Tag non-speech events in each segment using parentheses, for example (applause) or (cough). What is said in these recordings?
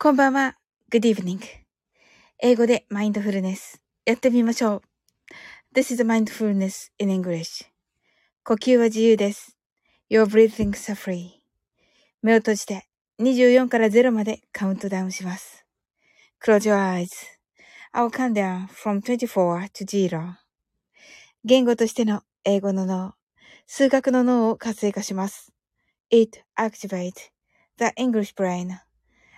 こんばんは。Good evening. 英語でマインドフルネス。やってみましょう。This is mindfulness in English. 呼吸は自由です。Your breathings are free. 目を閉じて24から0までカウントダウンします。Close your eyes. I'll count down from 24 to 0. 言語としての英語の脳、数学の脳を活性化します。It activates the English brain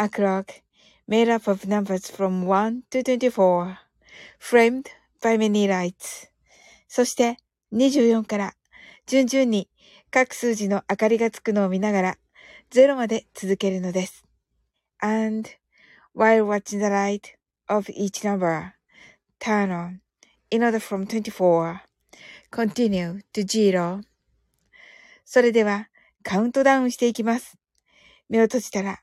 a clock made up of numbers from 1 to 24, framed by many lights. そして24から順々に各数字の明かりがつくのを見ながら0まで続けるのです。And while watching the light of each number turn on in order from 24, continue to zero. それではカウントダウンしていきます。目を閉じたら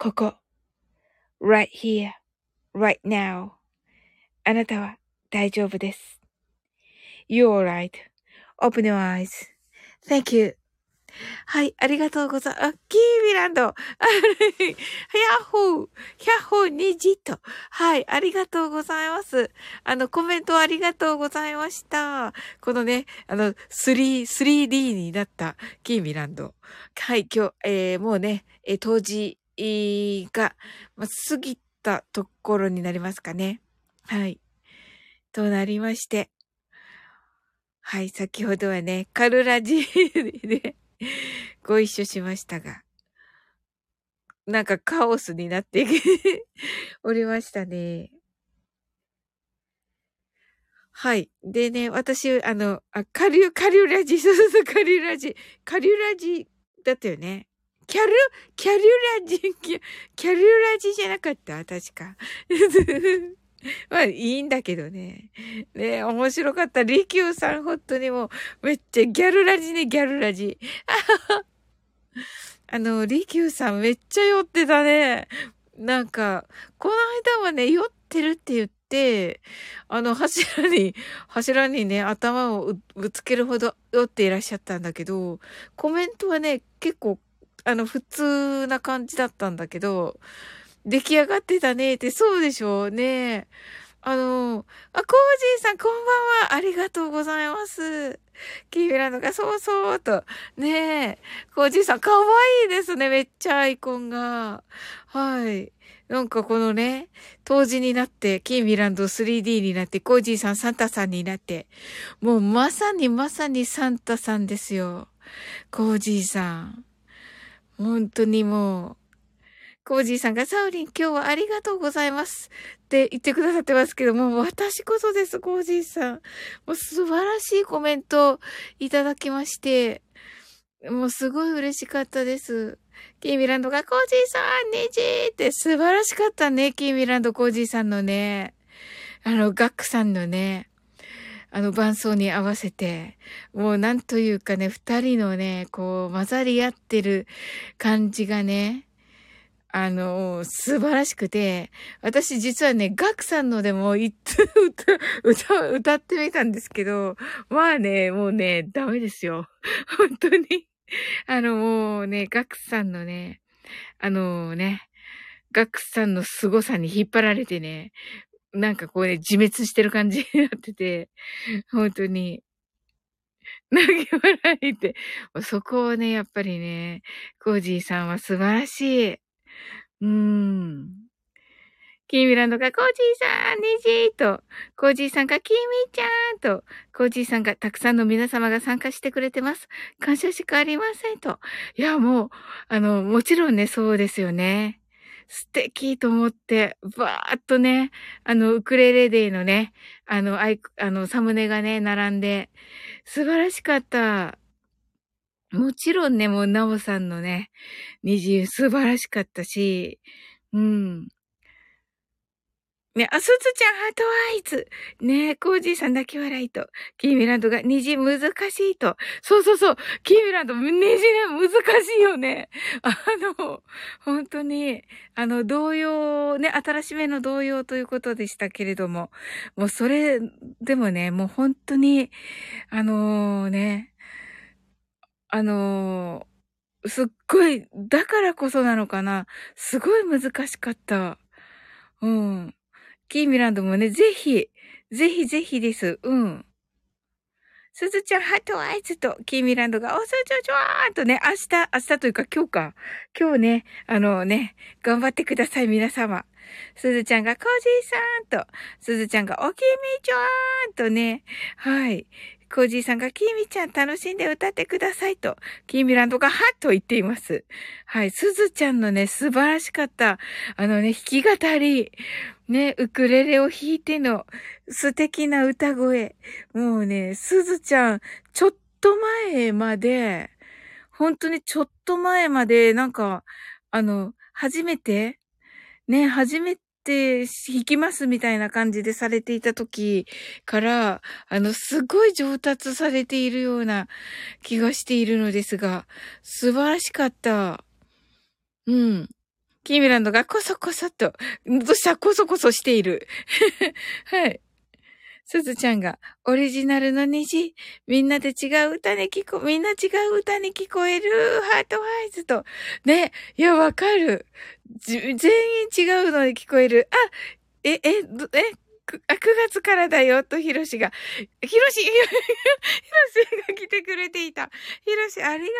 ここ。right here, right now. あなたは大丈夫です。You're alright.Open your eyes.Thank you. はい、ありがとうございます。あ、キーミランド。あヒャッホー。ヒャッホーにじっと。はい、ありがとうございます。あの、コメントありがとうございました。このね、あの、3、3D になったキーミランド。はい、今日、えー、もうね、えー、当時が、ま過ぎたところになりますかね。はい。となりまして。はい、先ほどはね、カルラジで (laughs) ご一緒しましたが、なんかカオスになって (laughs) おりましたね。はい。でね、私、あの、あ、カリュ、カリュラジ、そうそう、カリュラジ、カリュラジだったよね。キャル、キャリュラジ、キャキャリュラジじゃなかった？確か。(laughs) まあ、いいんだけどね。ね面白かった。リキューさん、本当にもう、めっちゃギャルラジね、ギャルラジ。(laughs) あの、リキューさんめっちゃ酔ってたね。なんか、この間はね、酔ってるって言って、あの、柱に、柱にね、頭をぶつけるほど酔っていらっしゃったんだけど、コメントはね、結構あの、普通な感じだったんだけど、出来上がってたねって、そうでしょうね。あの、あ、コージーさんこんばんは。ありがとうございます。キーミランドがそうそうと。ねえ。コージーさんかわいいですね。めっちゃアイコンが。はい。なんかこのね、当時になって、キーミランド 3D になって、コージーさんサンタさんになって、もうまさにまさにサンタさんですよ。コージーさん。本当にもう、コージーさんがサウリン今日はありがとうございますって言ってくださってますけども、私こそです、コージーさん。もう素晴らしいコメントいただきまして、もうすごい嬉しかったです。キーミランドがコージーさん、ネジーって素晴らしかったね、キーミランドコージーさんのね、あの、ガックさんのね、あの伴奏に合わせて、もうなんというかね、二人のね、こう混ざり合ってる感じがね、あの、素晴らしくて、私実はね、ガクさんのでもいつ歌、歌、歌ってみたんですけど、まあね、もうね、ダメですよ。本当に。あの、もうね、ガクさんのね、あのね、ガクさんの凄さに引っ張られてね、なんかこうね、自滅してる感じになってて、(laughs) 本当に、(laughs) 泣き笑いって、そこをね、やっぱりね、コージーさんは素晴らしい。うーん。キーミランドがコージーさん、ネジーと、コージーさんがキーミーちゃんと、コージーさんがたくさんの皆様が参加してくれてます。感謝しかありませんと。いや、もう、あの、もちろんね、そうですよね。素敵と思って、バーっとね、あの、ウクレレデイのね、あの、アイあの、サムネがね、並んで、素晴らしかった。もちろんね、もう、ナオさんのね、虹素晴らしかったし、うん。ね、あ、すずちゃん、ハートアイズ。ねコージーさん泣き笑いと。キーミランドが虹難しいと。そうそうそう。キーミランド、虹ね、難しいよね。あの、本当に、あの、同様、ね、新しめの同様ということでしたけれども、もうそれでもね、もう本当に、あのー、ね、あのー、すっごい、だからこそなのかな。すごい難しかった。うん。キーミランドもね、ぜひ、ぜひぜひです。うん。すずちゃん、ハートアイズと、キーミランドが、おすちょちょーんとね、明日、明日というか今日か。今日ね、あのね、頑張ってください、皆様。すずちゃんが、コージーさんと、すずちゃんが、おきみちょーんとね、はい。コージーさんが、キーミちゃん楽しんで歌ってくださいと、キーミランドがはっと言っています。はい、すずちゃんのね、素晴らしかった、あのね、弾き語り、ね、ウクレレを弾いての素敵な歌声。もうね、すずちゃん、ちょっと前まで、本当にちょっと前まで、なんか、あの、初めて、ね、初めて弾きますみたいな感じでされていた時から、あの、すごい上達されているような気がしているのですが、素晴らしかった。うん。キーミランドがコソコソと、どうしたコソコソしている。(laughs) はい。すずちゃんが、オリジナルの虹、みんなで違う歌に聞こ、みんな違う歌に聞こえる、ハートワイズと。ね、いや、わかる。全員違うのに聞こえる。あ、え、え、え、9月からだよ、と、ひろしが。ひろし、(laughs) ひろしが来てくれていた。ひろし、ありが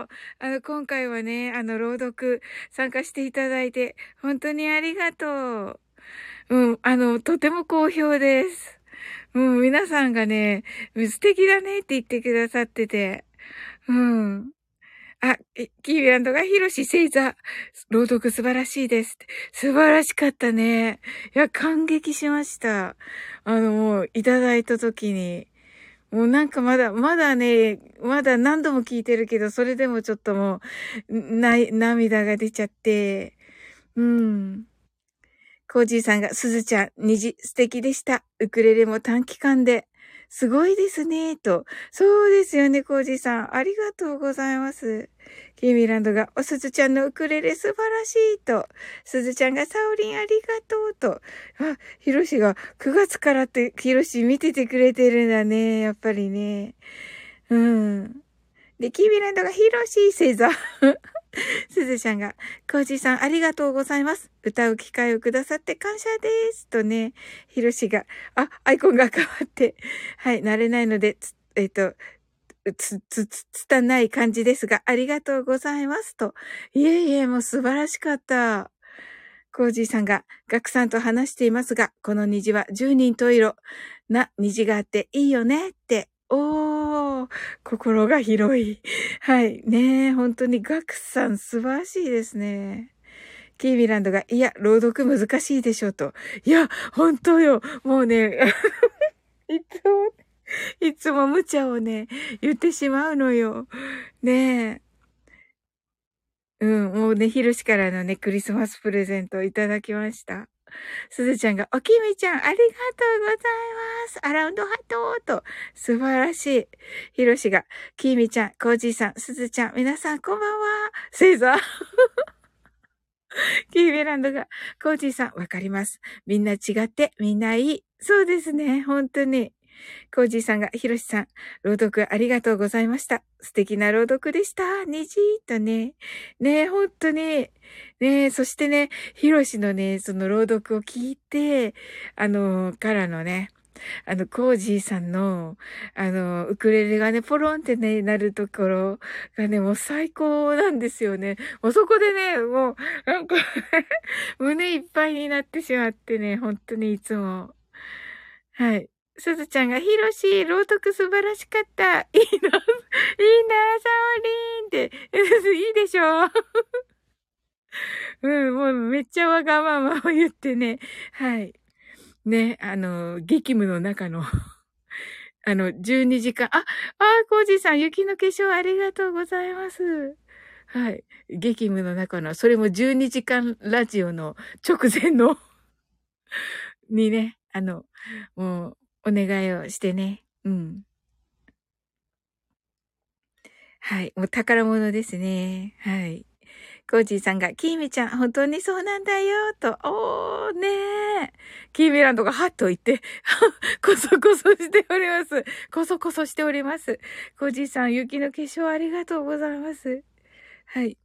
とう。あの、今回はね、あの、朗読参加していただいて、本当にありがとう。うん、あの、とても好評です。もう、皆さんがね、素敵だねって言ってくださってて。うん。あ、キーランドがヒロシ星座、朗読素晴らしいです。素晴らしかったね。いや、感激しました。あの、もう、いただいた時に。もうなんかまだ、まだね、まだ何度も聞いてるけど、それでもちょっともう、な、涙が出ちゃって、うん。コージーさんが、すずちゃん、虹、素敵でした。ウクレレも短期間で。すごいですね、と。そうですよね、コージーさん。ありがとうございます。キーミランドが、おすずちゃんのウクレレ素晴らしい、と。すずちゃんが、サオリンありがとう、と。あ、ヒロシが、9月からって、ヒロシ見ててくれてるんだね、やっぱりね。うん。で、キーミランドが、ヒロシ星座。(laughs) すずちゃんが、コージーさんありがとうございます。歌う機会をくださって感謝です。とね、ひろしが、あ、アイコンが変わって、はい、慣れないので、えっ、と、つ、つ、つ、つたない感じですが、ありがとうございますと。いえいえ、もう素晴らしかった。コージーさんが、ガクさんと話していますが、この虹は十人十色な虹があっていいよねって。おー、心が広い。(laughs) はい。ねえ、本当にガクさん素晴らしいですね。キーミランドが、いや、朗読難しいでしょうと。いや、本当よ。もうね、(laughs) いつも、いつも無茶をね、言ってしまうのよ。ねえ。うん、もうね、ひろしからのね、クリスマスプレゼントをいただきました。すずちゃんが、おきみちゃん、ありがとうございます。アラウンドハットと、素晴らしい。ひろしが、きみちゃん、コージーさん、すずちゃん、皆さん、こんばんは。星座。(laughs) キーベランドが、コージーさん、わかります。みんな違って、みんないい。そうですね、本当に。コージーさんが、ひろしさん、朗読ありがとうございました。素敵な朗読でした。にじーっとね。ねえ、ほんとに。ねえ、そしてね、ひろしのね、その朗読を聞いて、あの、からのね、あの、コージーさんの、あの、ウクレレがね、ポロンってね、なるところがね、もう最高なんですよね。もうそこでね、もう、なんか (laughs) 胸いっぱいになってしまってね、本当にいつも。はい。すずちゃんが、ひろし、朗読素晴らしかった。(laughs) いいな、いいな、サオリーンって、(laughs) いいでしょ？(laughs) うん、もうめっちゃわがままを言ってね。はい。ね、あの、激務の中のあの、12時間、あ、あ、コージさん、雪の化粧ありがとうございます。はい。激務の中の、それも12時間ラジオの直前のにね、あの、もう、お願いをしてね。うん。はい。もう宝物ですね。はい。コージーさんが、キーミちゃん、本当にそうなんだよ、と、おー、ねー。キーミランドがハッと言って、(laughs) こそこそしております。こそこそしております。コージーさん、雪の化粧ありがとうございます。はい。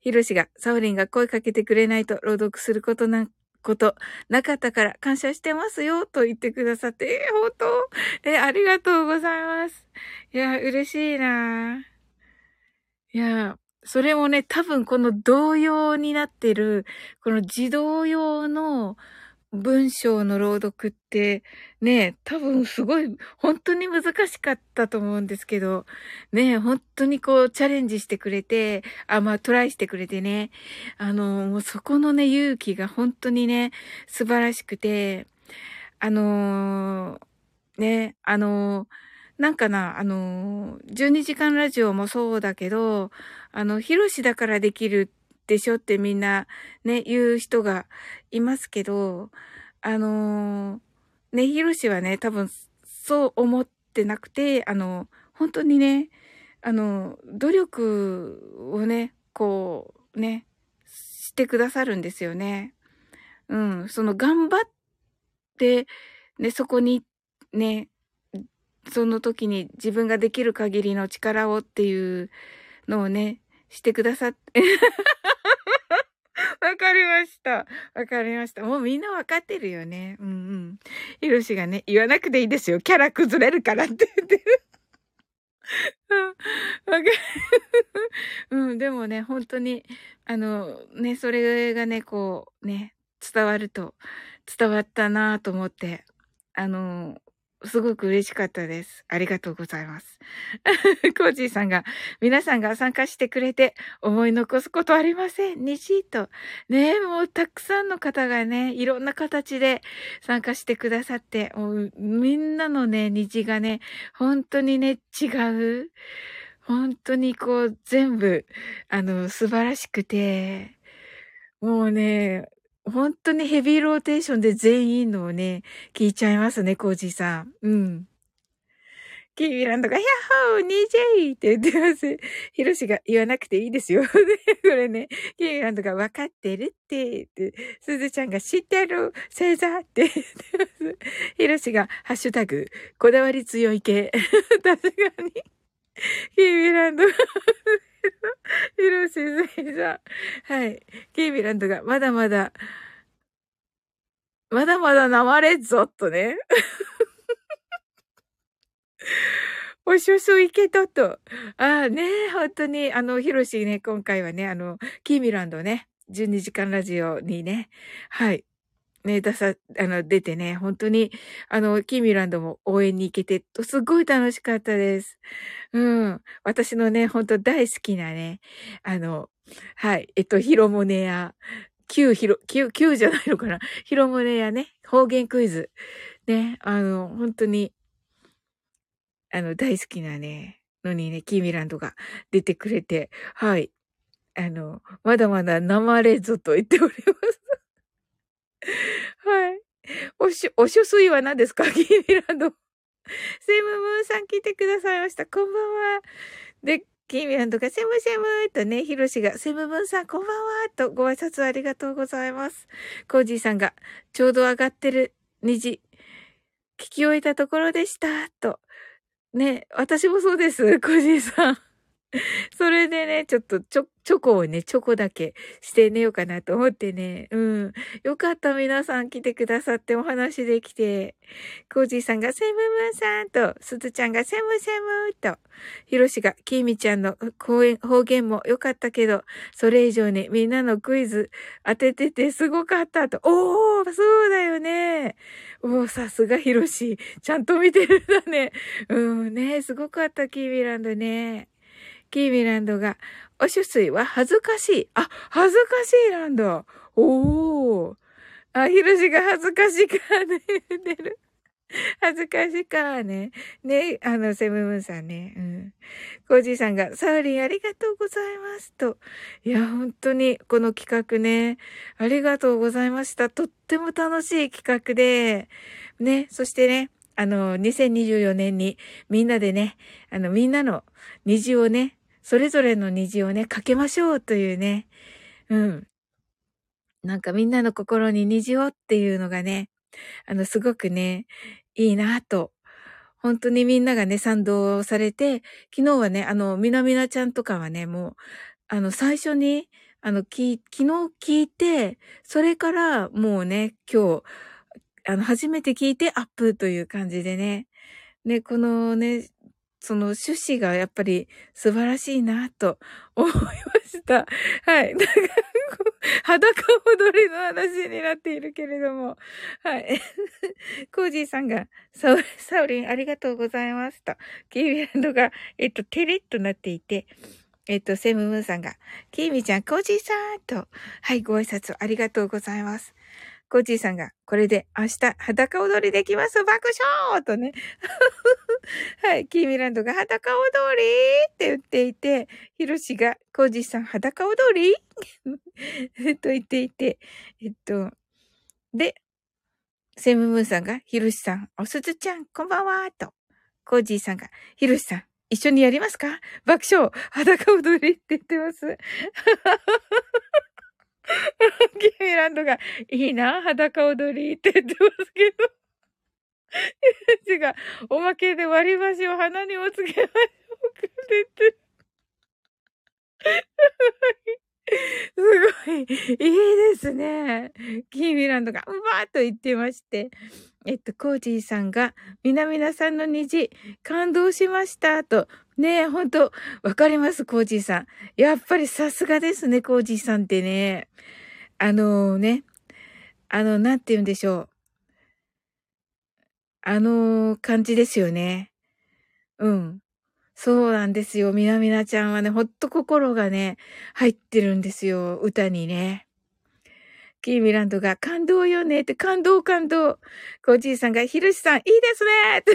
ヒロシが、サオリンが声かけてくれないと朗読することなんことなかったから感謝してますよと言ってくださって、えー、本当？えー、ありがとうございます。いや、嬉しいないや、それもね、多分この同様になってる、この自動用の文章の朗読ってね、多分すごい、本当に難しかったと思うんですけど、ね、本当にこうチャレンジしてくれて、あ、まあトライしてくれてね、あの、もうそこのね、勇気が本当にね、素晴らしくて、あのー、ね、あのー、なんかな、あのー、12時間ラジオもそうだけど、あの、ヒロシだからできるでしょってみんなね、言う人がいますけど、あのー、ね、ヒロシはね、多分そう思ってなくて、あの、本当にね、あの、努力をね、こう、ね、してくださるんですよね。うん、その頑張って、ね、そこにね、その時に自分ができる限りの力をっていうのをね、してくださって、(laughs) わかりました。わかりました。もうみんなわかってるよね。うんうん。ひろしがね、言わなくていいですよ。キャラ崩れるからって言ってる。うん、わかる。(laughs) うん、でもね、本当に、あの、ね、それがね、こう、ね、伝わると、伝わったなぁと思って、あの、すごく嬉しかったです。ありがとうございます。(laughs) コージーさんが、皆さんが参加してくれて思い残すことありません。西と。ねえ、もうたくさんの方がね、いろんな形で参加してくださって、もうみんなのね、虹がね、本当にね、違う。本当にこう、全部、あの、素晴らしくて、もうね、本当にヘビーローテーションで全員のをね、聞いちゃいますね、コージーさん。うん。キーミランドが、ヤッホー !2J! って言ってます。ヒロシが言わなくていいですよ。(laughs) これね、キーミランドが分かってるって、って、すずちゃんが知ってる星座って言ってます。(laughs) ヒロシが、ハッシュタグ、こだわり強い系。(laughs) 確かに。キーミランドが、(laughs) ヒロシズイさん。はい。キービランドが、まだまだ、まだまだ生れっぞ、とね。(laughs) おしょそいけたと。ああね、本当に、あの、ヒロシね、今回はね、あの、キーミランドね、12時間ラジオにね、はい、ね、出さ、あの、出てね、本当に、あの、キーミランドも応援に行けて、すごい楽しかったです。うん。私のね、本当大好きなね、あの、はい、えっと、ヒロモネや、旧ヒロ、旧、旧じゃないのかなヒロモネやね、方言クイズ。ね、あの、本当に、あの、大好きなね、のにね、キーミランドが出てくれて、はい。あの、まだまだ生れぞと言っております。はい。おし、おしょすいは何ですか？(laughs) キーミランド。セムムーンさん来てくださいました。こんばんは。で、キーミランドがセムセムとね、ヒロシがセムムーンさんこんばんはとご挨拶ありがとうございます。コージーさんがちょうど上がってる虹、聞き終えたところでした。と。ね、私もそうです、コージーさん。(laughs) それでね、ちょっとちょ、チョコをね、チョコだけして寝ようかなと思ってね。うん。よかった、皆さん来てくださってお話できて。コージーさんがセムムーンさんと、すずちゃんがセムセムと、ひろしがキーミちゃんの講演、方言も良かったけど、それ以上にみんなのクイズ当てててすごかったと。おー、そうだよね。おー、さすがひろし。ちゃんと見てるんだね。うんね、すごかった、キーミランドね。キーミランドが、おしゅすいは恥ずかしい。あ、恥ずかしいなんだ。おー。あ、ひろしが恥ずかしいからね、言ってる。恥ずかしいかね。ね、あの、セブンさんね。うん。コージーさんが、サウリンありがとうございます。と。いや、本当に、この企画ね、ありがとうございました。とっても楽しい企画で、ね、そしてね、あの、2024年にみんなでね、あの、みんなの虹をね、それぞれの虹をね、かけましょうというね、うん。なんかみんなの心に虹をっていうのがね、あの、すごくね、いいなと。本当にみんながね、賛同されて、昨日はね、あの、みなみなちゃんとかはね、もう、あの、最初に、あの、き、昨日聞いて、それからもうね、今日、あの、初めて聞いてアップという感じでね。ね、このね、その趣旨がやっぱり素晴らしいなと思いました。はい。なんか、裸踊りの話になっているけれども。はい。コージーさんが、サウサウリンありがとうございますと。キービランドが、えっと、テレッとなっていて、えっと、セムムーンさんが、キーミちゃん、コージーさんと、はい、ご挨拶ありがとうございます。コーチーさんが、これで明日裸踊りできます爆笑とね。はい、キーミランドが裸踊りって言っていて、ヒロシが、コージーさん裸踊り？(laughs) と言っていて、えっと、で、セムムーンさんが、ヒロシさん、おすずちゃん、こんばんはと、コージーさんが、ヒロシさん、一緒にやりますか爆笑裸踊りって言ってます。キーミランドが、いいな、裸踊りって言ってますけど。(laughs) 違う、おまけで割り箸を鼻にもつけましょうかて。(laughs) すごい、いいですね。キーミランドが、うわーっと言ってまして。えっと、コージーさんが、みなみなさんの虹、感動しました、と。ねえ、ほんと、わかります、コージーさん。やっぱりさすがですね、コージーさんってね。あのー、ね、あの、なんて言うんでしょう。あのー、感じですよね。うん。そうなんですよ。みなみなちゃんはね、ほっと心がね、入ってるんですよ。歌にね。キーミランドが感動よねって感動感動。コージーさんがひろしさんいいですねって。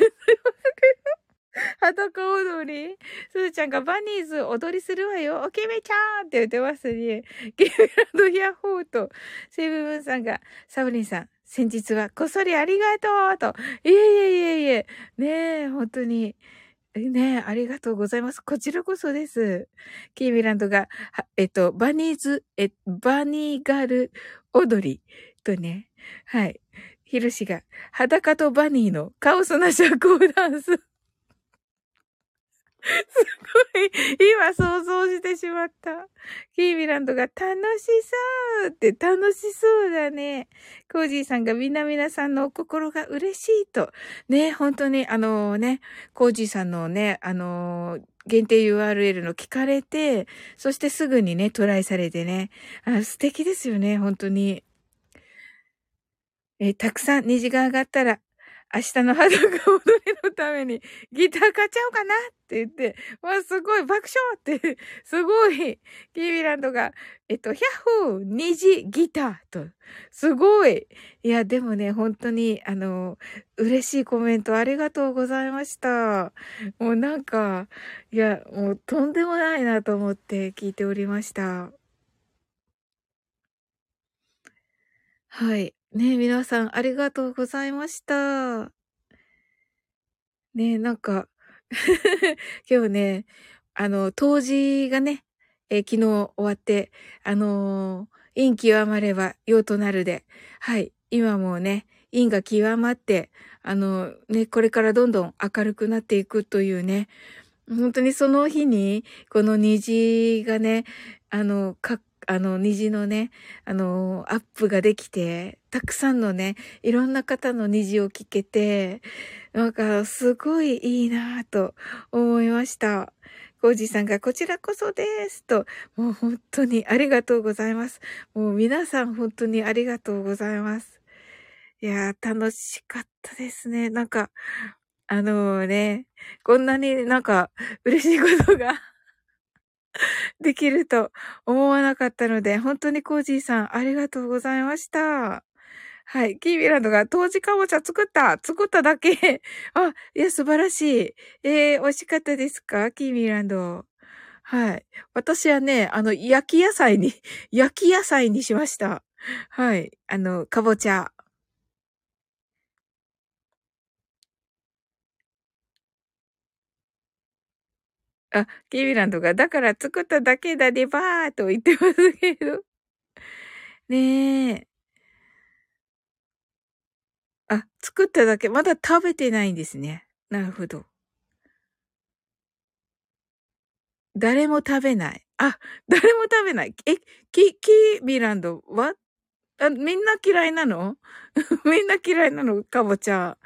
(laughs) 裸踊りすずちゃんがバニーズ踊りするわよ。おきめちゃんって言ってますね。キーミランドヤッホーと、セブブンさんが、サブリンさん、先日はこっそりありがとうと。いえいえいえいえ。ねえ、本当に。ねえ、ありがとうございます。こちらこそです。キーミランドが、えっと、バニーズ、え、バニーガル踊りとね、はい。ヒルシが、裸とバニーのカオスな社交ダンス。すごい、今想像してしまった。キーミランドが楽しそうって楽しそうだね。コージーさんがみなみなさんのお心が嬉しいと。ね、本当にあのね、コージーさんのね、あの限定 URL の聞かれて、そしてすぐにね、トライされてね。あ素敵ですよね、本当に。えたくさん虹が上がったら、明日の裸踊りのためにギター買っちゃおうかなっって言って、わ、すごい爆笑って、(laughs) すごい、キービランドが、えっと、ヒャッホー虹ギターと、すごい。いや、でもね、本当に、あの、嬉しいコメントありがとうございました。もうなんか、いや、もうとんでもないなと思って聞いておりました。はい。ね皆さんありがとうございました。ねなんか (laughs) 今日ね、あの、当時がね、えー、昨日終わって、あのー、陰極まれば陽となるで、はい、今もね、陰が極まって、あのね、これからどんどん明るくなっていくというね、本当にその日に、この虹がね、あの、かっあの、虹のね、あの、アップができて、たくさんのね、いろんな方の虹を聞けて、なんか、すごいいいなぁと思いました。コージさんがこちらこそですと、もう本当にありがとうございます。もう皆さん本当にありがとうございます。いやー、楽しかったですね。なんか、あのー、ね、こんなになんか嬉しいことが (laughs) できると思わなかったので、本当にコージーさん、ありがとうございました。はい。キーミランドが、当時かぼちゃ作った作っただけ (laughs) あ、いや、素晴らしい。えー、美味しかったですか？キーミランド。はい。私はね、あの、焼き野菜に焼き野菜にしました。はい。あの、かぼちゃ。あ、キービランドが、だから作っただけだでばーと言ってますけど。ねえ。あ、作っただけ、まだ食べてないんですね。なるほど。誰も食べない。あ、誰も食べない。え、キ、キービランドは？あ、みんな嫌いなの？(laughs) みんな嫌いなの？かぼちゃ。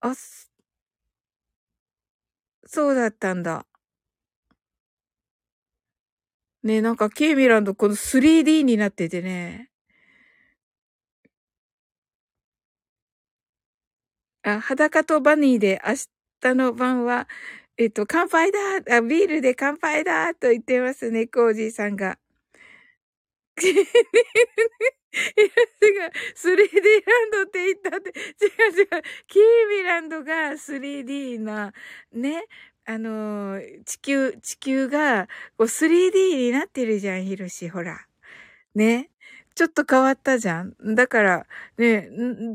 あ、そうだったんだ。ねなんかケイミランドこの 3D になっててね。あ、裸とバニーで明日の晩は、えっと、乾杯だあ、ビールで乾杯だと言ってますね、コージーさんが。(laughs) いや、違う、3D ランドって言ったって、違う違う、キーミランドが 3D な、ね、あのー、地球、地球が、こう 3D になってるじゃん、ヒロシ、ほら。ね。ちょっと変わったじゃん。だから、ね、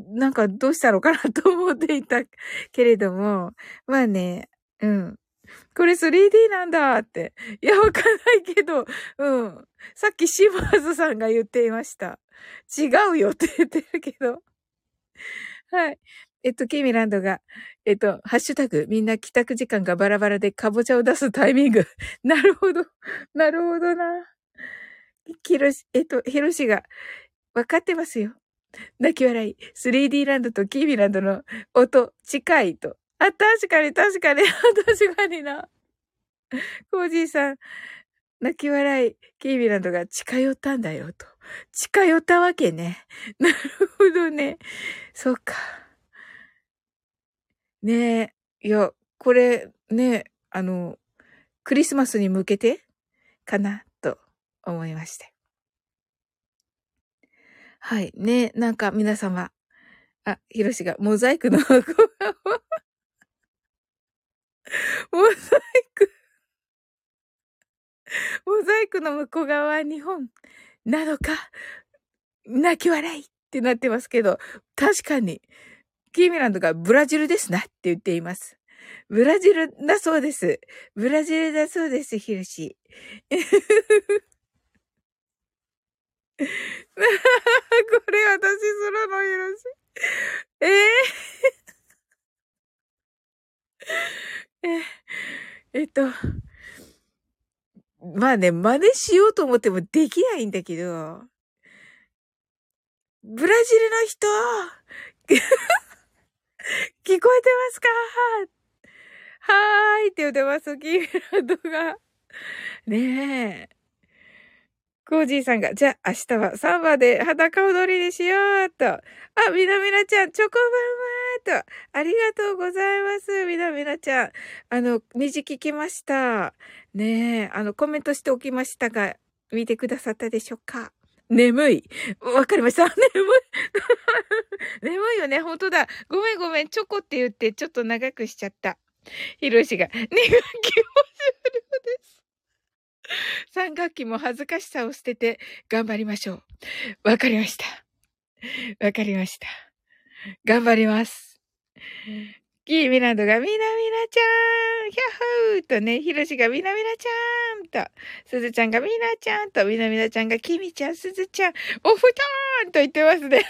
なんかどうしたのかなと思っていたけれども、まあね、うん。これ 3D なんだって。いや、わかんないけど、うん。さっきシマーズさんが言っていました。違うよって言ってるけど。はい。えっと、ケミランドが、えっと、ハッシュタグ、みんな帰宅時間がバラバラでかぼちゃを出すタイミング。(laughs) なるほど。なるほどな。ひろし、えっと、ひろしが、わかってますよ。泣き笑い。3D ランドとキービランドの音、近いと。あ、確かに、確かに、(laughs) 確かにな。コージーさん、泣き笑い、キービランドが近寄ったんだよ、と。近寄ったわけね。(laughs) なるほどね。そっか。ねえ。いや、これ、ね、あの、クリスマスに向けて？かな、と思いまして。はい。ね、なんか皆様、あ、ヒロシがモザイクの箱 (laughs) モザイクモザイクの向こう側は日本なのか？泣き笑いってなってますけど、確かに、キーミランドがブラジルですなって言っています。ブラジルだそうです。ブラジルだそうです、ヒルシ。(laughs) これ私するの、ヒルシ。ええー？(laughs) え、っと、まあね、真似しようと思ってもできないんだけど、ブラジルの人 (laughs) 聞こえてますか？はーいって言ってます、キーランドが。ねえ。コージーさんが、じゃあ明日はサンバで裸踊りにしようと。あ、みなみなちゃん、チョコバンと。ありがとうございます、みなみなちゃん。あの、虹聞きました。ねえ、あの、コメントしておきましたが、見てくださったでしょうか？眠い。わかりました。(laughs) 眠い。(laughs) 眠いよね。本当だ。ごめんごめん。チョコって言って、ちょっと長くしちゃった。ひろしが、2学期も終了です。3学期も恥ずかしさを捨てて頑張りましょう。わかりました。わかりました。頑張ります。キーミランドがみなみなちゃんヒャッホーとね、ひろしがみなみなちゃんと、すずちゃんがみなちゃんと、みなみなちゃんがきみちゃん、すずちゃん、おふたーんと言ってますね。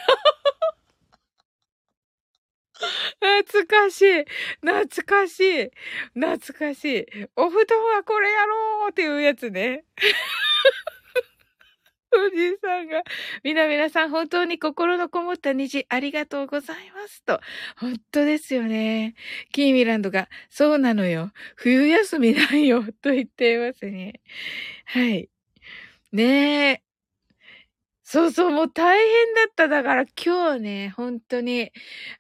(laughs) 懐かしい。懐かしい。懐かしい。お布団はこれやろうっていうやつね。おじいさんが、みなみなさん、本当に心のこもった虹、ありがとうございます。と。本当ですよね。キーミランドが、そうなのよ。冬休みなんよ。と言っていますね。はい。ねえ。そうそう、もう大変だった。だから今日ね、本当に、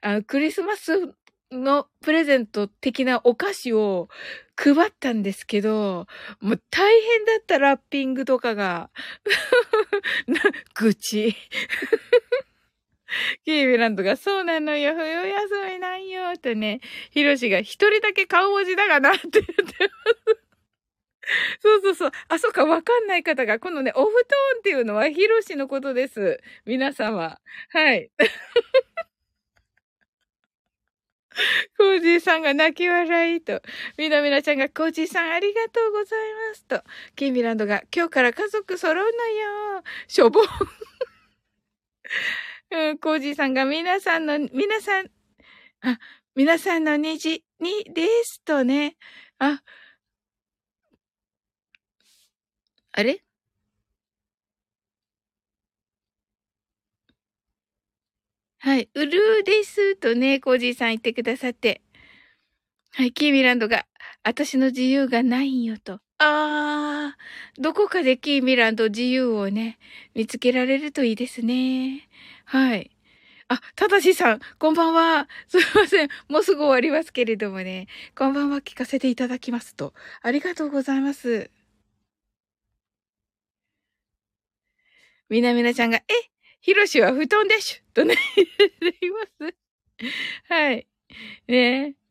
あの、クリスマスのプレゼント的なお菓子を配ったんですけど、もう大変だったラッピングとかが。(laughs) な愚痴。(laughs) キービランドが、そうなのよ、冬休みなんよ、とね、ヒロシが一人だけ顔文字だがな、って言ってます。(laughs) そうそうそう。あ、そっか、わかんない方が、このね、お布団っていうのはヒロシのことです。皆様。はい。コージーさんが泣き笑いと、みなみなちゃんがコージーさんありがとうございますと、キーミランドが今日から家族揃うのよ。しょぼん。(laughs) うん、コージーさんが皆さんの、皆さん、あ、皆さんの虹にですとね。あ、あれ？はい。うるーですとね、コージーさん言ってくださって。はい。キーミランドが、私の自由がないんよと。あー、どこかでキーミランド自由をね、見つけられるといいですね。はい。あ、ただしさん、こんばんは。すいません。もうすぐ終わりますけれどもね。こんばんは聞かせていただきますと。ありがとうございます。みなみなちゃんが、え、ひろしは布団でしゅとね、(laughs) 言います。はい。ねえ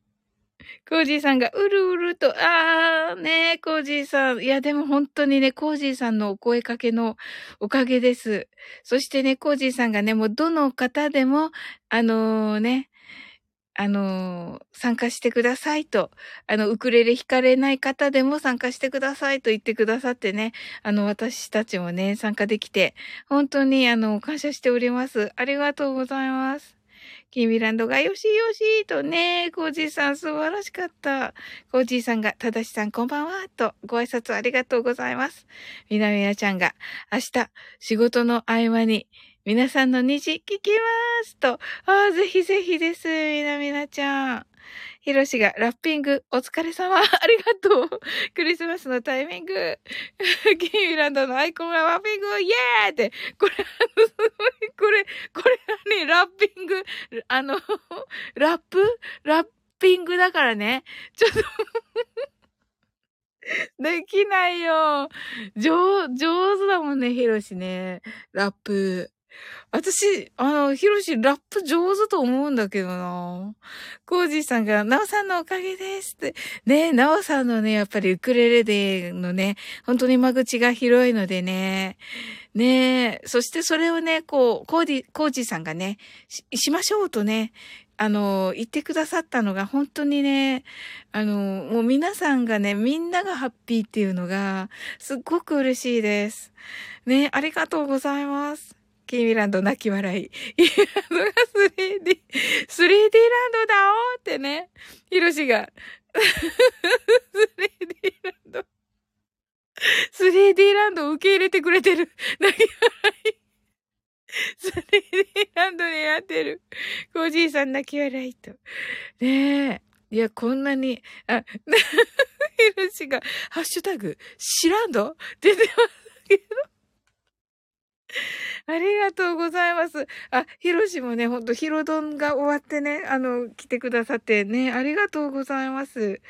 コージーさんがうるうると、あーねえコージーさん。いや、でも本当にね、コージーさんのお声かけのおかげです。そしてね、コージーさんがね、もうどの方でも、あのー、ね、あの、参加してくださいと、あの、ウクレレ弾かれない方でも参加してくださいと言ってくださってね、あの、私たちもね、参加できて、本当に、あの、感謝しております。ありがとうございます。キーミランドがよしよしとね、コージーさん素晴らしかった。コージーさんが、ただしさんこんばんはとご挨拶ありがとうございます。みなみなちゃんが、明日仕事の合間に皆さんの虹聞きますと。ああ、ぜひぜひです。みなみなちゃん。ひろしがラッピングお疲れ様。(laughs) ありがとう。クリスマスのタイミング。(laughs) キーミランドのアイコンがラッピングイエーって。これ、これ、これ何ラッピング、あの、ラップ？ラッピングだからね。ちょっと (laughs) できないよ。上、上手だもんね、ヒロシね。ラップ。私、あの、ヒロシ、ラップ上手と思うんだけどな。コージーさんが、ナオさんのおかげですって。ねナオさんのね、やっぱりウクレレでのね、本当に間口が広いのでね。ねそしてそれをね、こう、コーディ、コージーさんがね、し、しましょうとね、あの、言ってくださったのが本当にね、あの、もう皆さんがね、みんながハッピーっていうのが、すっごく嬉しいです。ね、ありがとうございます。キーミランド泣き笑い。キーミランドが 3D、3D ランドだおーってね。ヒロシが、3D ランド。3D ランドを受け入れてくれてる。泣き笑い。3D ランドにやってる。コージーさん泣き笑いと。ねえ。いや、こんなに、あ、(laughs) ヒロシが、ハッシュタグ、シランド出てますけど。(laughs) ありがとうございます。あ、ヒロシもね、ほんと、ヒロドンが終わってね、あの、来てくださってね、ありがとうございます。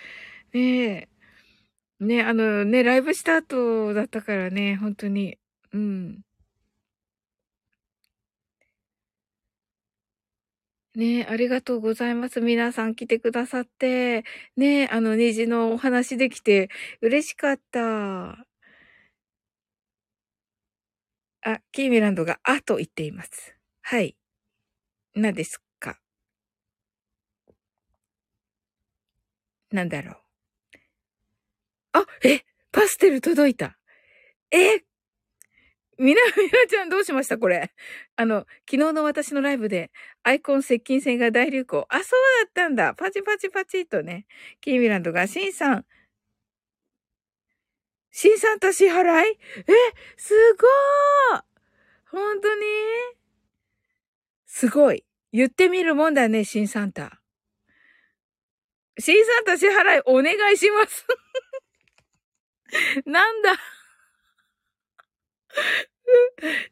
ねえ。ね、あのね、ライブした後だったからね、本当に。うん。ねありがとうございます。皆さん来てくださって。ねあの、虹のお話できて嬉しかった。あ、キーミランドが、あと言っています。はい。何ですか？なんだろう。あ、え、パステル届いた。え、みな、みなちゃんどうしました？これ。(laughs) あの、昨日の私のライブで、アイコン接近戦が大流行。あ、そうだったんだ。パチパチパチとね。キーミランドが、シンさん。シンサンタ支払い？え、すごー本当に？すごい。言ってみるもんだね、シンサンタ。シンサンタ支払いお願いします。(laughs) なんだ？(laughs)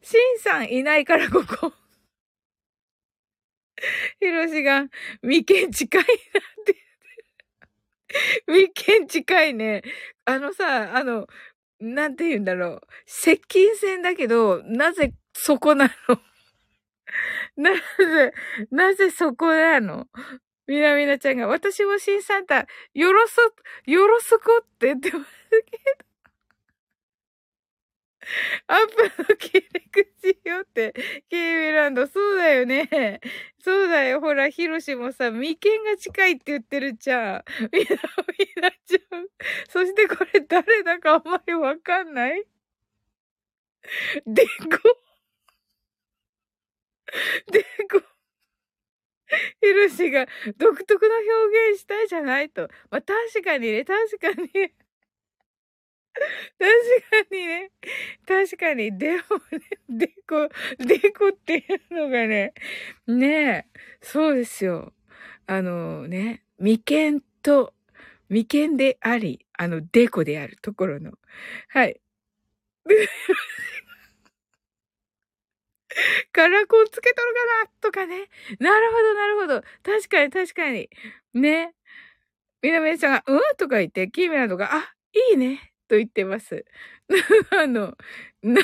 シンさんいないからここ。ヒロシが、眉間近いなってウィーケン近いね。あのさ、あの、なんて言うんだろう。接近戦だけど、なぜそこなの？(laughs) なぜ、なぜそこなの？みなみなちゃんが、私も新サンタ、よろそ、よろそこって言ってますけど。(laughs) アップの切り口よって、ケイミランド、そうだよね。そうだよ。ほら、ヒロシもさ、眉間が近いって言ってるじゃん。みな、みなちゃん。そしてこれ誰だかあんまりわかんないでこ。でこ。ヒロシが独特の表現したいじゃないと。まあ、確かにね、確かに。(laughs) 確かにね。確かに。でもね、でこ、でこっていうのがね、ねえ、そうですよ。あのね、眉間と、眉間であり、あの、でこであるところの。はい。(laughs) カラコンつけとるかなとかね。なるほど、なるほど。確かに、確かに。ね。みなめちゃんが、うんとか言って、キーメラとか、あ、いいね。と言ってます。(laughs) あの、何が？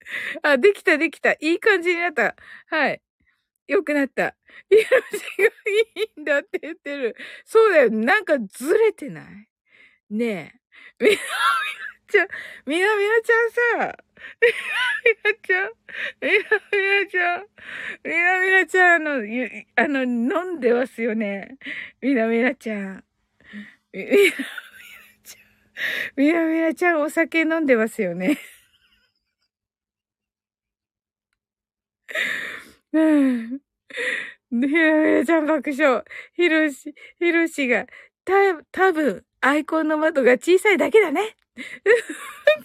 (laughs) あ、できたできた。いい感じになった。はい。よくなった。いや、がいいんだって言ってる。そうだよ。なんかずれてない？ねえ。みなみなちゃん、みなみなちゃんさ、みなみなちゃん、みなみなちゃん、みなみなちゃん、あの、あの、飲んでますよね。みなみなちゃん。みなみなちゃん、みなみなちゃんお酒飲んでますよね。うん。みなみなちゃん爆笑。ひろし、ひろしが、た、多分アイコンの窓が小さいだけだね。(laughs) そ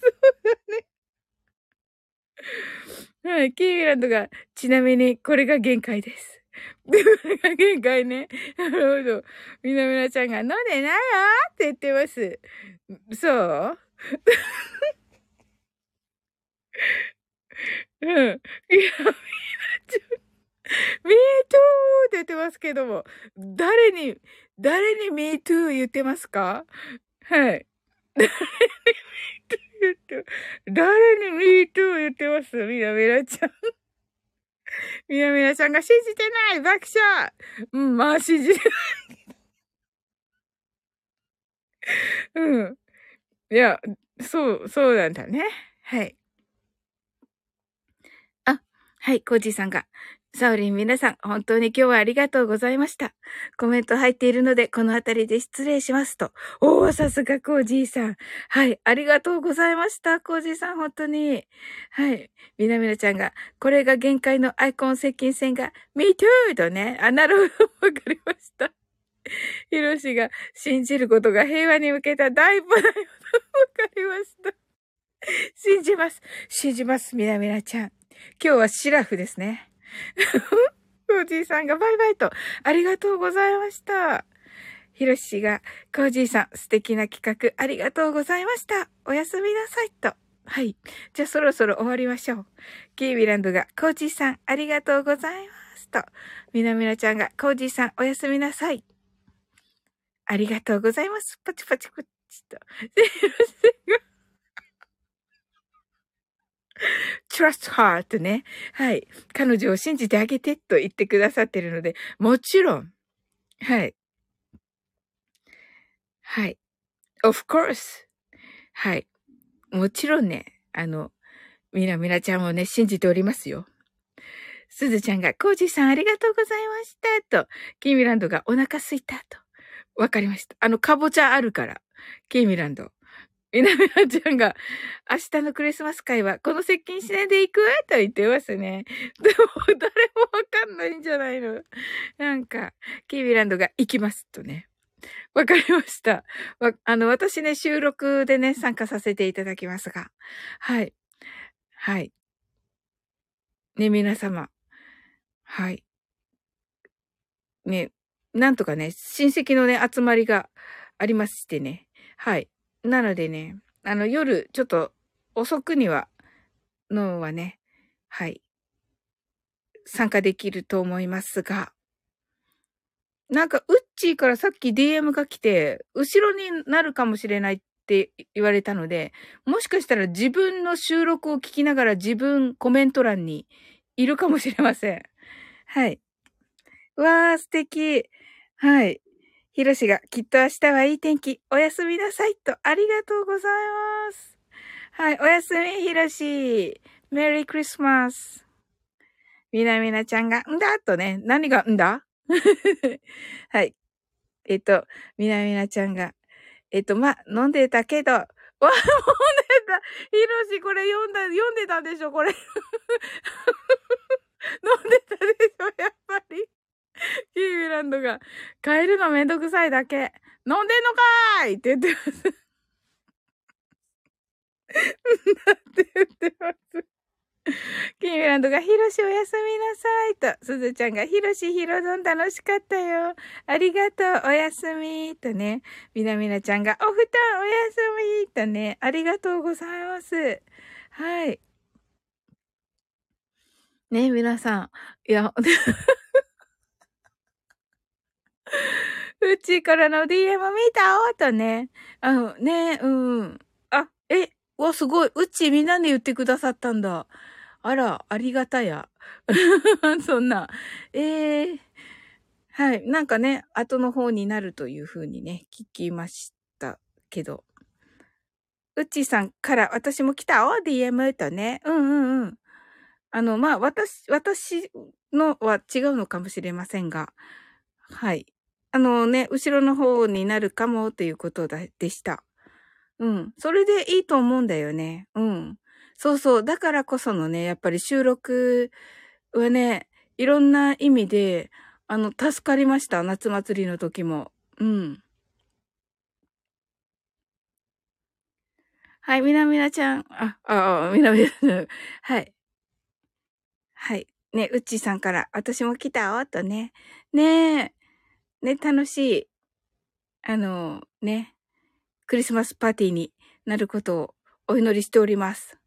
うだね。はい、キーミランドが、ちなみにこれが限界です。これが限界ね。なるほど。みなみなちゃんが飲んでないよって言ってます。そううん。いや、みなちゃん、me too って言ってますけども、誰に、誰に me too 言ってますか？はい。誰に me too 言って、誰に me too 言ってます？みなみなちゃん。みなみなさんが信じてない爆笑うん、まあ信じてないうん。いや、そう、そうなんだね。はい。あ、はい、コージーさんが。サオリン皆さん、本当に今日はありがとうございました。コメント入っているので、この辺りで失礼しますと。おー、さすがコージーさん。はい、ありがとうございました。コージーさん、本当に。はい。みなみなちゃんが、これが限界のアイコン接近戦が、Me too! とね。あ、なるほど。わかりました。ヒロシが信じることが平和に向けた第一歩だよ。わかりました。信じます。信じます、みなみなちゃん。今日はシラフですね。コージーさんがバイバイと、ありがとうございました。ひろしが、コージーさん、素敵な企画、ありがとうございました。おやすみなさいと。はい。じゃあそろそろ終わりましょう。キービランドが、コージーさん、ありがとうございますと。みなみなちゃんが、コージーさん、おやすみなさい。ありがとうございます。パチパチパチと。ひろしが、(laughs) trust her とね、はい。彼女を信じてあげてと言ってくださってるので、もちろん、はい。はい。of course. はい。もちろんね、あの、みなみなちゃんをね、信じておりますよ。すずちゃんが、コージさんありがとうございました。と、キーミランドがお腹すいた。と。わかりました。あの、かぼちゃあるから。キーミランド。みなみなちゃんが、明日のクリスマス会はこの接近しないで行く？と言ってますね。(laughs) でも、誰もわかんないんじゃないのなんか、キービランドが行きますとね。わかりました。あの、私ね、収録でね、参加させていただきますが。はい。はい。ね、皆様。はい。ね、なんとかね、親戚のね、集まりがありましてね。はい。なのでね、あの、夜、ちょっと遅くには、のはね、はい、参加できると思いますが、なんか、ウッチーからさっき DM が来て、後ろになるかもしれないって言われたので、もしかしたら自分の収録を聞きながら自分コメント欄にいるかもしれません。はい。わー、素敵。はい。ひろしが、きっと明日はいい天気、おやすみなさいと、ありがとうございます。はい、おやすみ、ひろし。メリークリスマス。みなみなちゃんが、んだとね、何がんだ？(laughs) はい。えっと、みなみなちゃんが、えっと、ま、飲んでたけど、(laughs) わ、飲んでた。ひろし、これ読んだ、読んでたでしょ、これ。(laughs) 飲んでたでしょ、やっぱり。(laughs) キーミランドが、変えるのめんどくさいだけ。飲んでんのかーいって言ってます。だって言ってます。キーミランドが、ヒロシおやすみなさいと、すずちゃんが、ヒロシヒロドン楽しかったよ。ありがとう、おやすみとね、みなみなちゃんが、お布団おやすみとね、ありがとうございます。はい。ね皆さん。いや、(laughs) (laughs) うちからの DM 見たとね。あの、ね、うん。あ、え、わ、すごい。うちみんなで言ってくださったんだ。あら、ありがたや。(laughs) そんな。ええー、はい。なんかね、後の方になるというふうにね、聞きましたけど。うちさんから私も来たお ?DM とね。うんうんうん。あの、まあ、私、私のは違うのかもしれませんが。はい。あのね、後ろの方になるかもということでした。うん。それでいいと思うんだよね。うん。そうそう。だからこそのね、やっぱり収録はね、いろんな意味で、あの、助かりました。夏祭りの時も。うん。はい、みなみなちゃん。あ、あ、みなみなちゃん。はい。はい。ね、うっちーさんから、私も来たわ、とね。ねえ。ね、楽しい、あの、ね、クリスマスパーティーになることをお祈りしております。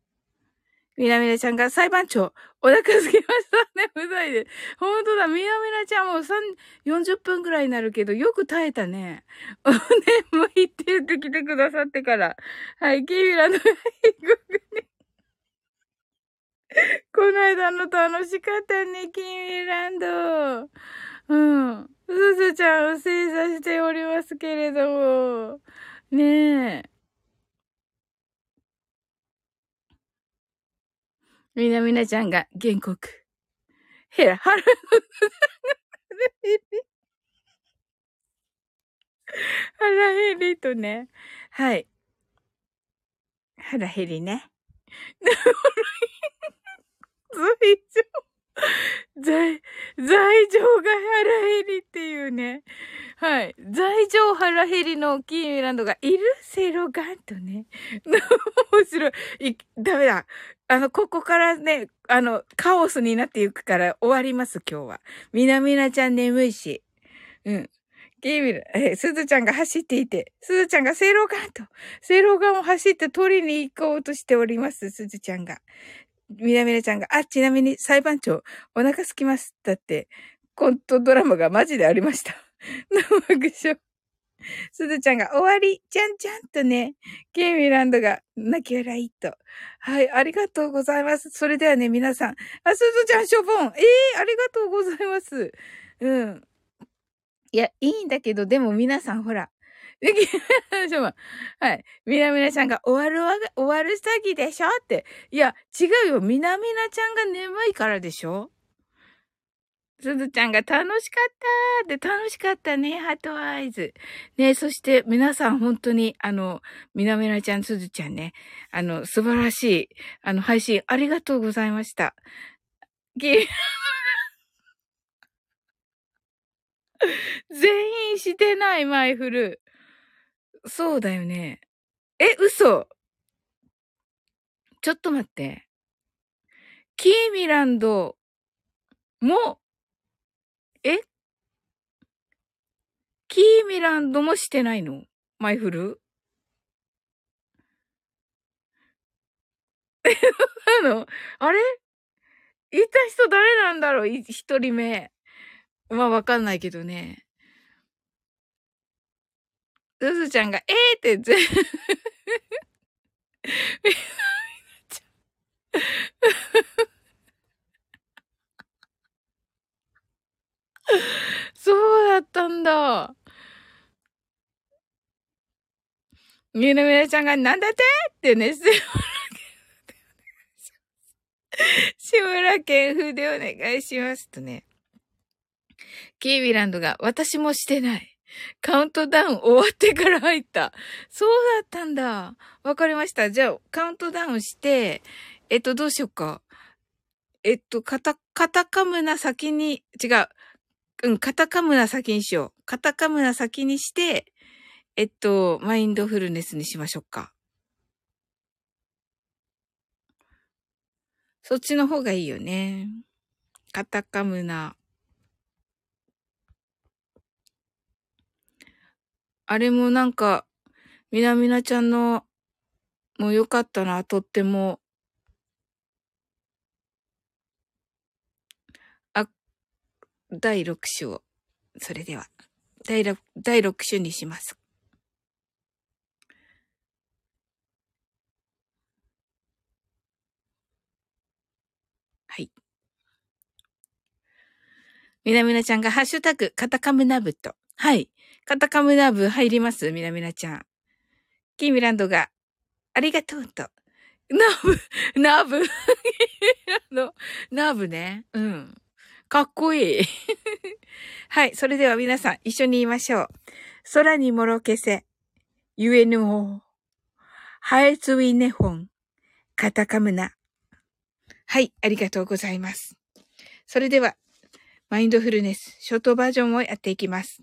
みなみなちゃんが裁判長、お腹すきましたね。うざいで。ほんとだ、みなみなちゃんも3、40分くらいになるけど、よく耐えたね。(laughs) おね、もういって言ってきてくださってから。はい、キーミラの外国に。(laughs) この間の楽しかったね、キーミランド。うん。すずちゃんを正座しておりますけれども。ねえ。みなみなちゃんが原告。へら、腹の、腹減りとね。はい。腹減りね。随情。(laughs) 罪、罪状が腹減りっていうね。はい。罪状腹減りのキーミランドがいるセロガンとね。(laughs) 面白い。い、ダメだ。あの、ここからね、あの、カオスになっていくから終わります、今日は。みなみなちゃん眠いし。うん。キーミラ、えすずちゃんが走っていて、すずちゃんがセロガンと、セロガンを走って取りに行こうとしております、すずちゃんが。みなみなちゃんが、あ、ちなみに裁判長、お腹すきます。だって、コントドラマがマジでありました。(laughs) 生笑。すずちゃんが終わり、ちゃんちゃんとね、ケイミランドが泣き笑いと。はい、ありがとうございます。それではね、皆さん。あ、すずちゃん、しょぼん。ええー、ありがとうございます。うん。いや、いいんだけど、でも皆さん、ほら。(laughs) はい。みなみなちゃんが終わるわ、終わる詐欺でしょって。いや、違うよ。みなみなちゃんが眠いからでしょすずちゃんが楽しかったって楽しかったね、ハートアイズ。ね、そして皆さん本当に、あの、みなみなちゃん、すずちゃんね、あの、素晴らしい、あの、配信ありがとうございました。ゲ (laughs) 全員してない、マイフル。そうだよね。え、嘘ちょっと待って。キーミランドも、え？キーミランドもしてないの？マイフル？(laughs) あの、あれ？いた人誰なんだろう？一人目。まあわかんないけどね。すずちゃんが、えーってぜ、そうだったんだ。みなみなちゃんが、なんだって？ってね、志村けん風でお願いしますとね。キービランドが、私もしてない。(laughs) カウントダウン終わってから入った。そうだったんだ。わかりました。じゃあ、カウントダウンして、えっと、どうしようか。えっと、カタ、カタカムナ先に、違う。うん、カタカムナ先にしよう。カタカムナ先にして、えっと、マインドフルネスにしましょうか。そっちの方がいいよね。カタカムナ。あれもなんか、みなみなちゃんの、もうよかったな、とっても。あ、第6種を。それでは、第 6, 第6種にします。はい。みなみなちゃんがハッシュタグ、カタカムナブと。はい。カタカムナーブ入ります？みなみなちゃん。キーミランドが、ありがとうと。ナーブ、ナーブ、(laughs) の、ナーブね。うん。かっこいい。(laughs) はい。それでは皆さん一緒に言いましょう。空にもろけせ、ゆえぬお。はえついねほん。カタカムナ。はい。ありがとうございます。それでは、マインドフルネス、ショートバージョンをやっていきます。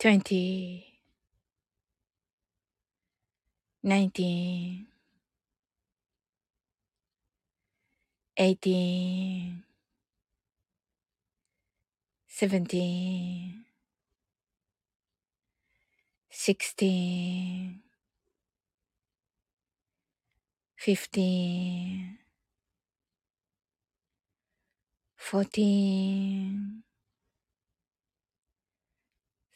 20 19 18 17 16 15 14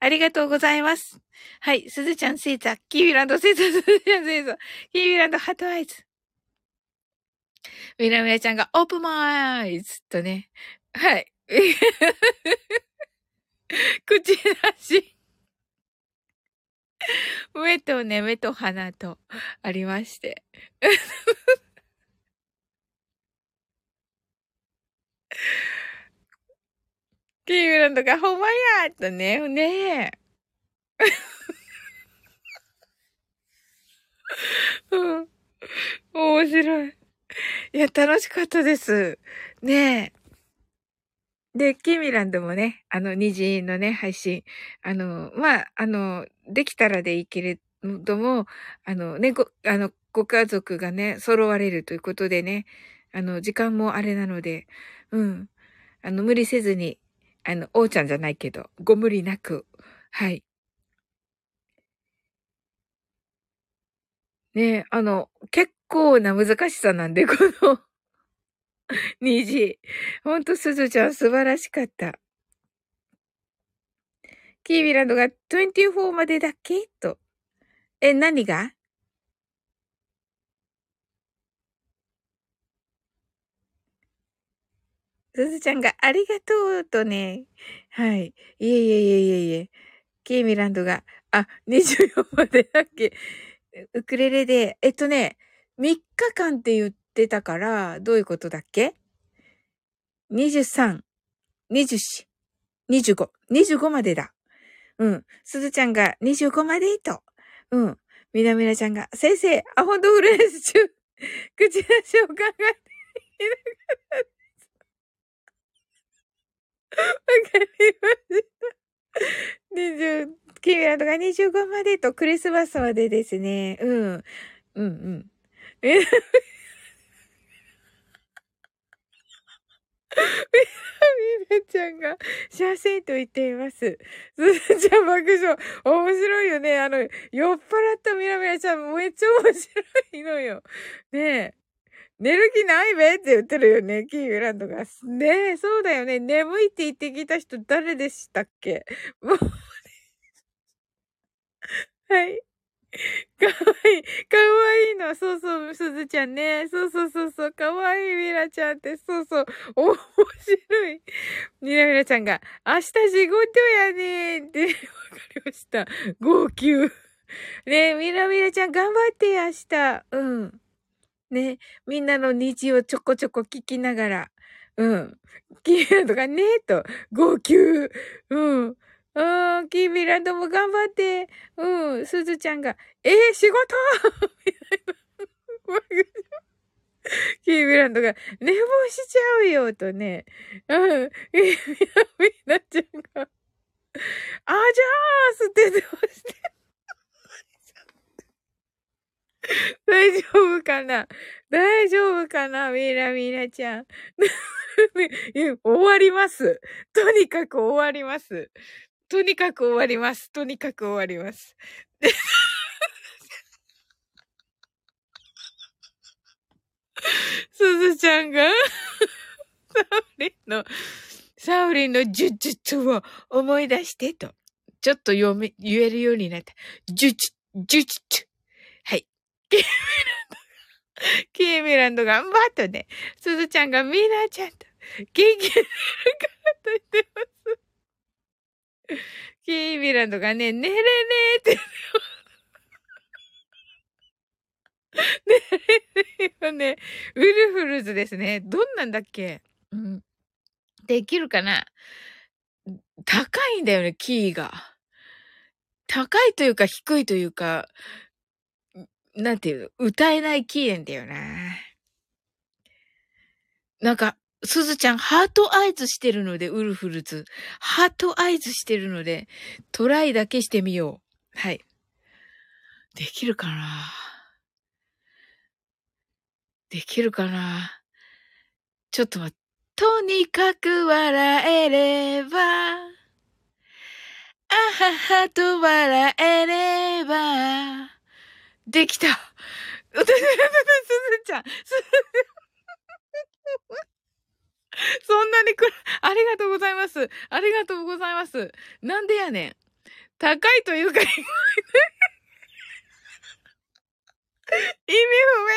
ありがとうございます。はい。すずちゃん星座、キービランド星座、すずちゃん星座、キービランドハートアイズ。みなみなちゃんがオープンマイズとね。はい。(laughs) 口出し。目とね、目と鼻とありまして。(laughs) キーブランドがほんまやとね、ねえ。うん。面白い。いや、楽しかったです。ねえ。で、キーミランドもね、あの、2時のね、配信。あの、まあ、あの、できたらでいいけれども、あのね、ご、あの、ご家族がね、揃われるということでね、あの、時間もあれなので、うん。あの、無理せずに、あの、おうちゃんじゃないけど、ご無理なく、はい。ねあの、結構な難しさなんで、この、(laughs) 虹。ほんと、すずちゃん素晴らしかった。キービランドが24までだけ？と。え、何が？すずちゃんがありがとうとね。はい。いえいえいえいえいえ。キーミランドが、あ、24までだっけ。ウクレレで、えっとね、3日間って言ってたから、どういうことだっけ ?23、24、25、25までだ。うん。すずちゃんが25までいと。うん。みなみなちゃんが、先生、アホンドフルーツ中、口出しを考えていなかった。かりました。20、キミランドが25までとクリスマスまでですね。うん。うん。うん。えみなちゃん。が、幸せと言っています。すずちゃん。爆笑。面白いよね。あの、酔っ払ったみなみなちゃん。めっちゃ面白いのよ。ねえ。寝る気ないべって言ってるよね、キーウランドが。ねえ、そうだよね。眠いって言ってきた人誰でしたっけ？もう、ねはい。かわいい。かわいいの。そうそう、すずちゃんね。そうそうそうそう。かわいいミラちゃんって。そうそう。面白い。みなみなちゃんが、明日仕事やねーって、わかりました。号泣。ねえ、みなみなちゃん頑張って明日。うん。ね、みんなの虹をちょこちょこ聞きながら、うん。キーランドがねと、号泣。うん。うん、キービランドも頑張って。うん、すずちゃんが、えー、仕事？キービランドが、寝坊しちゃうよ、とね。うん。(laughs) みな、みなちゃんが、あじゃーすってどうして (laughs) 大丈夫かな？大丈夫かな？ミラミラちゃん。(laughs) 終わります。とにかく終わります。とにかく終わります。とにかく終わります。(laughs) すずちゃんがサウリンの、サウリンの呪術を思い出してと、ちょっと読め、言えるようになった。呪術、呪術。(laughs) キーミランド、キーミランドが、バッとね、すずちゃんがミラちゃんと、元気になるからと言ってます。キーミランドがね、寝れねえって言ってます。ね、ね、ウルフルズですね。どんなんだっけ？うん。できるかな？高いんだよね、キーが。高いというか低いというか、なんていうの、歌えないキーなんだよな。なんか、すずちゃん、 heart eyes してるので、ウルフルズ。 heart eyes してるので、トライだけしてみよう。はい。できるかな？できるかな？ちょっと待って。とにかく笑えれば、あははと笑えれば、できた。すずちゃん、そんなにくら、ありがとうございます。ありがとうございます。なんでやねん。高いというか、意味不明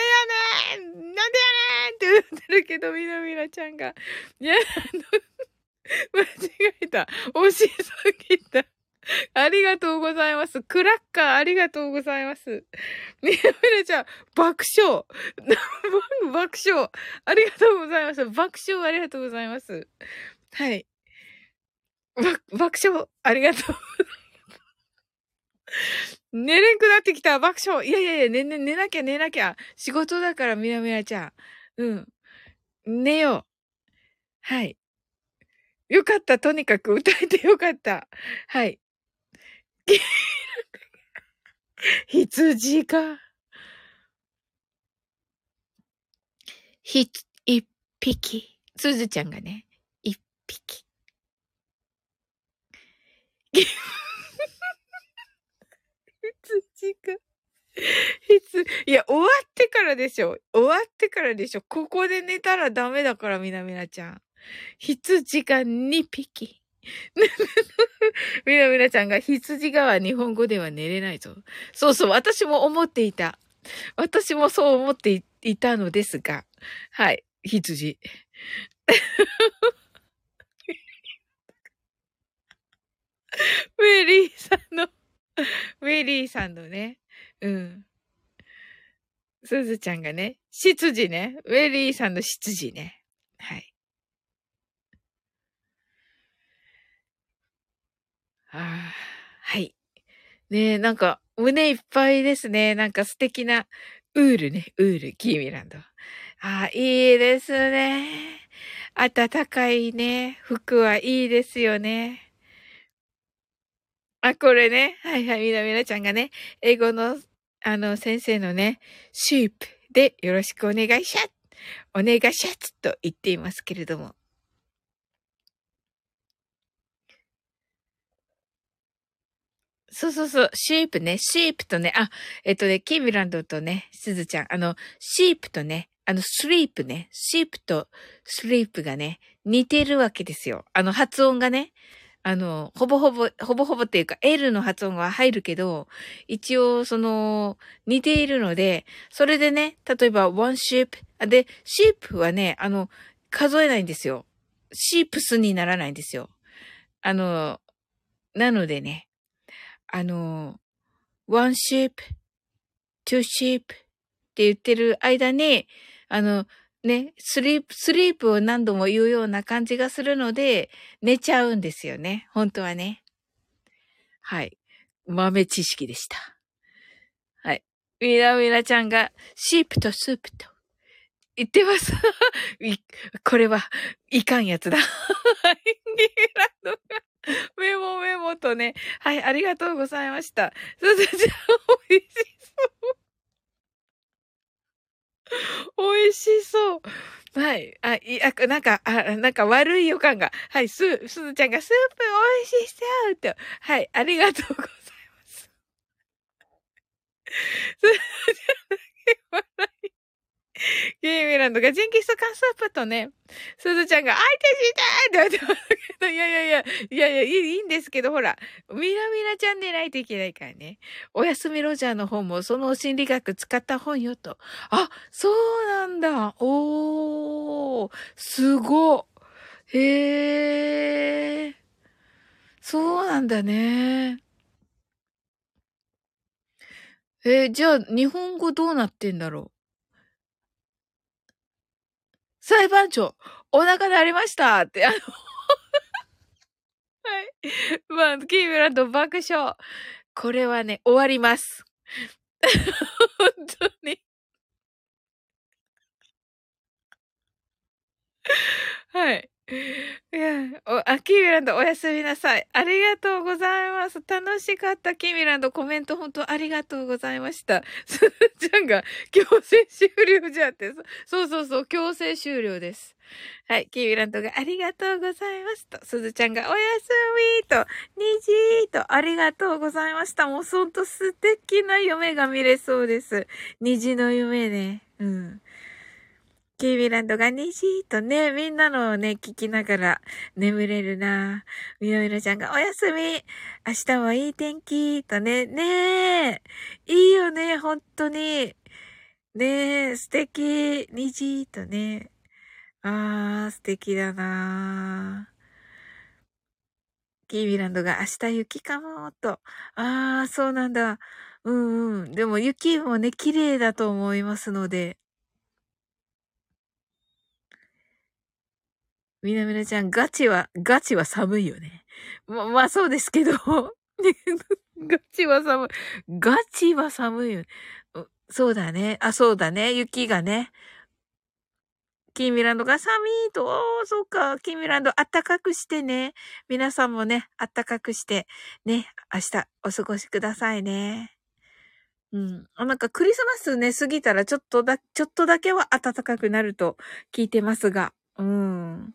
やねんなんでやねんって言ってるけど、みなみなちゃんが。いや、間違えた。惜しすぎた。(laughs) ありがとうございます。クラッカーありがとうございます。みなみなちゃん、爆笑。(laughs) 爆笑。ありがとうございます。爆笑ありがとうございます。はい。爆笑ありがとう。寝れんくなってきた爆笑いやいやいや、寝、寝、寝なきゃ寝なきゃ。仕事だから、みなみなちゃん。うん。寝よう。はい。よかった。とにかく歌えてよかった。はい。羊が。ひ、一匹。すずちゃんがね、一匹。羊が。いつ、いや、終わってからでしょ。終わってからでしょ。ここで寝たらダメだから、みなみなちゃん。羊が2匹。みなみなちゃんが羊がは日本語では寝れないぞ。そうそう、私も思っていた。私もそう思っていたのですが。はい、羊。メリーさんのウェリーさんのね、うん。すずちゃんがね、執事ね。ウェリーさんの執事ね。はい。ああ、はい。ねえ、なんか、胸いっぱいですね。なんか素敵な、ウールね、ウール、キーミランド。ああ、いいですね。暖かいね、服はいいですよね。あ、これね。はいはい。みなみなちゃんがね、英語の、あの、先生のね、シープでよろしくお願いしゃお願いしゃつと言っていますけれども。そうそうそう、シープね、シープとね、あ、えっとね、キービランドとね、すずちゃん、あの、シープとね、あの、スリープね、シープとスリープがね、似てるわけですよ。あの、発音がね。あの、ほぼほぼ、ほぼほぼっていうか L の発音が入るけど、一応その、似ているので、それでね、例えば one sheep、で、sheep はね、あの、数えないんですよ。シープスにならないんですよ。あの、なのでね、あの、one sheep, two sheep って言ってる間に、あの、ね、スリープ、スリープを何度も言うような感じがするので、寝ちゃうんですよね。本当はね。はい。豆知識でした。はい。みなみなちゃんが、シープとスープと言ってます。(laughs) これは、いかんやつだ。(laughs) はい。(laughs) メモメモとね。はい、ありがとうございました。すずちゃん、美味しそう。美味しそう。はい。あ、いや、なんか、あ、なんか悪い予感が。はい、す、すずちゃんがスープ美味しそうと。はい、ありがとうございます。(laughs) すずちゃんだけ笑い。ゲーミランドがジンギスカンスープとね、すずちゃんが、相手してって言われてますけど、いやいやいや、いやいや、いいんですけど、ほら、ミラミラちゃんでないといけないからね。おやすみロジャーの本もその心理学使った本よと。あ、そうなんだ。おー、すご。へー。そうなんだね。えー、じゃあ、日本語どうなってんだろう？裁判長、お腹鳴りましたって、あの (laughs) はい。まあ、キーブランド爆笑。これはね、終わります。(laughs) 本当に。はい。いや、お、あ、キーミランドおやすみなさい。ありがとうございます。楽しかった。キーミランドコメント本当ありがとうございました。すずちゃんが強制終了じゃって。そうそうそう、強制終了です。はい、キーミランドがありがとうございますと、すずちゃんがおやすみと、にじーと、ありがとうございました。もうほんと素敵な夢が見れそうです。虹の夢ね。うん。キーミランドが西とね、みんなのをね、聞きながら眠れるなみのみのちゃんがおやすみ明日はいい天気とね、ねえいいよね、本当に。ねえ、素敵虹とね。あー、素敵だなキーミランドが明日雪かも、と。あー、そうなんだ。うんうん。でも雪もね、綺麗だと思いますので。みなみなちゃん、ガチは、ガチは寒いよね。ま、まあそうですけど、(laughs) ガチは寒い。ガチは寒いよ。そうだね。あ、そうだね。雪がね。キーミランドが寒いと、おー、そうか。キーミランド暖かくしてね。皆さんもね、暖かくして、ね、明日お過ごしくださいね。うん。あ、なんかクリスマスね、過ぎたらちょっとだ、ちょっとだけは暖かくなると聞いてますが。うん。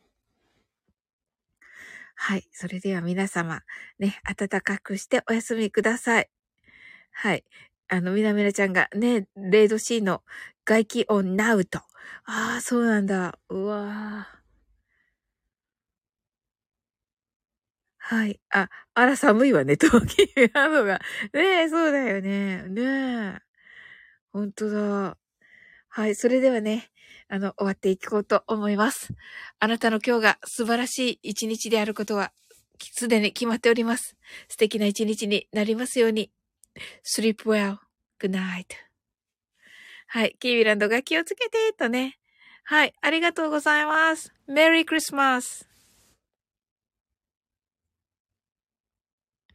はい。それでは皆様、ね、暖かくしてお休みください。はい。あの、みなみなちゃんがね、0度 C の外気温ナウと。ああ、そうなんだ。うわー。はい。あ、あら寒いわね、冬季なのが。ねえ、そうだよね。ねえ。ほんとだ。はい。それではね、あの、終わっていこうと思います。あなたの今日が素晴らしい一日であることは、すでに決まっております。素敵な一日になりますように。sleep well. good night. はい。キービランドが気をつけて、とね。はい。ありがとうございます。メリークリスマス。